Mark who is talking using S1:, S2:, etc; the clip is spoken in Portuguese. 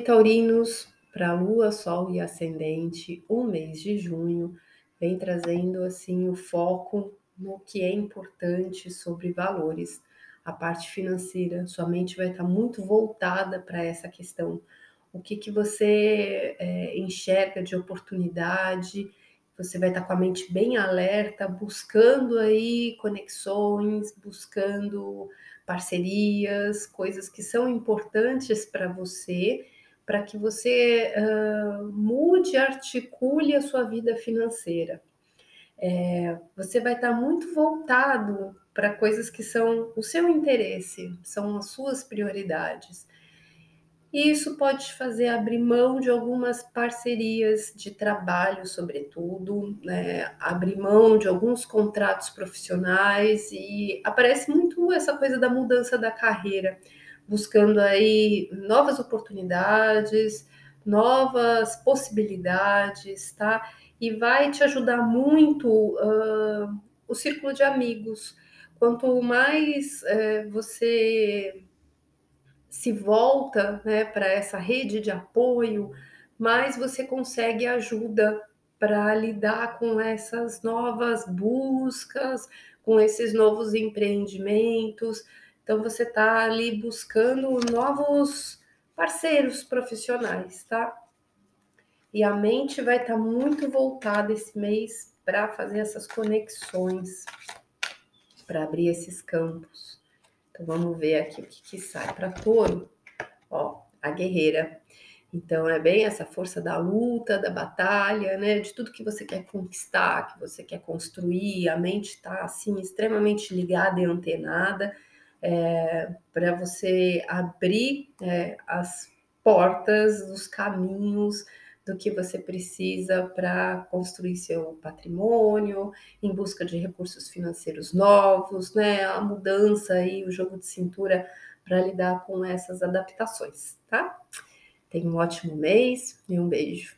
S1: taurinos, para Lua, Sol e Ascendente, o mês de junho vem trazendo assim o foco no que é importante sobre valores, a parte financeira. Sua mente vai estar muito voltada para essa questão. O que, que você é, enxerga de oportunidade? Você vai estar com a mente bem alerta, buscando aí conexões, buscando parcerias, coisas que são importantes para você para que você uh, mude, articule a sua vida financeira. É, você vai estar muito voltado para coisas que são o seu interesse, são as suas prioridades. E isso pode te fazer abrir mão de algumas parcerias de trabalho, sobretudo, né? abrir mão de alguns contratos profissionais e aparece muito essa coisa da mudança da carreira buscando aí novas oportunidades, novas possibilidades, tá? E vai te ajudar muito uh, o círculo de amigos. Quanto mais uh, você se volta né, para essa rede de apoio, mais você consegue ajuda para lidar com essas novas buscas, com esses novos empreendimentos, então você está ali buscando novos parceiros profissionais, tá? E a mente vai estar tá muito voltada esse mês para fazer essas conexões, para abrir esses campos. Então vamos ver aqui o que, que sai para touro. Ó, a guerreira. Então é bem essa força da luta, da batalha, né? De tudo que você quer conquistar, que você quer construir. A mente está assim extremamente ligada e antenada é, para você abrir é, as portas, os caminhos do que você precisa para construir seu patrimônio, em busca de recursos financeiros novos, né? A mudança e o jogo de cintura para lidar com essas adaptações, tá? Tenha um ótimo mês e um beijo.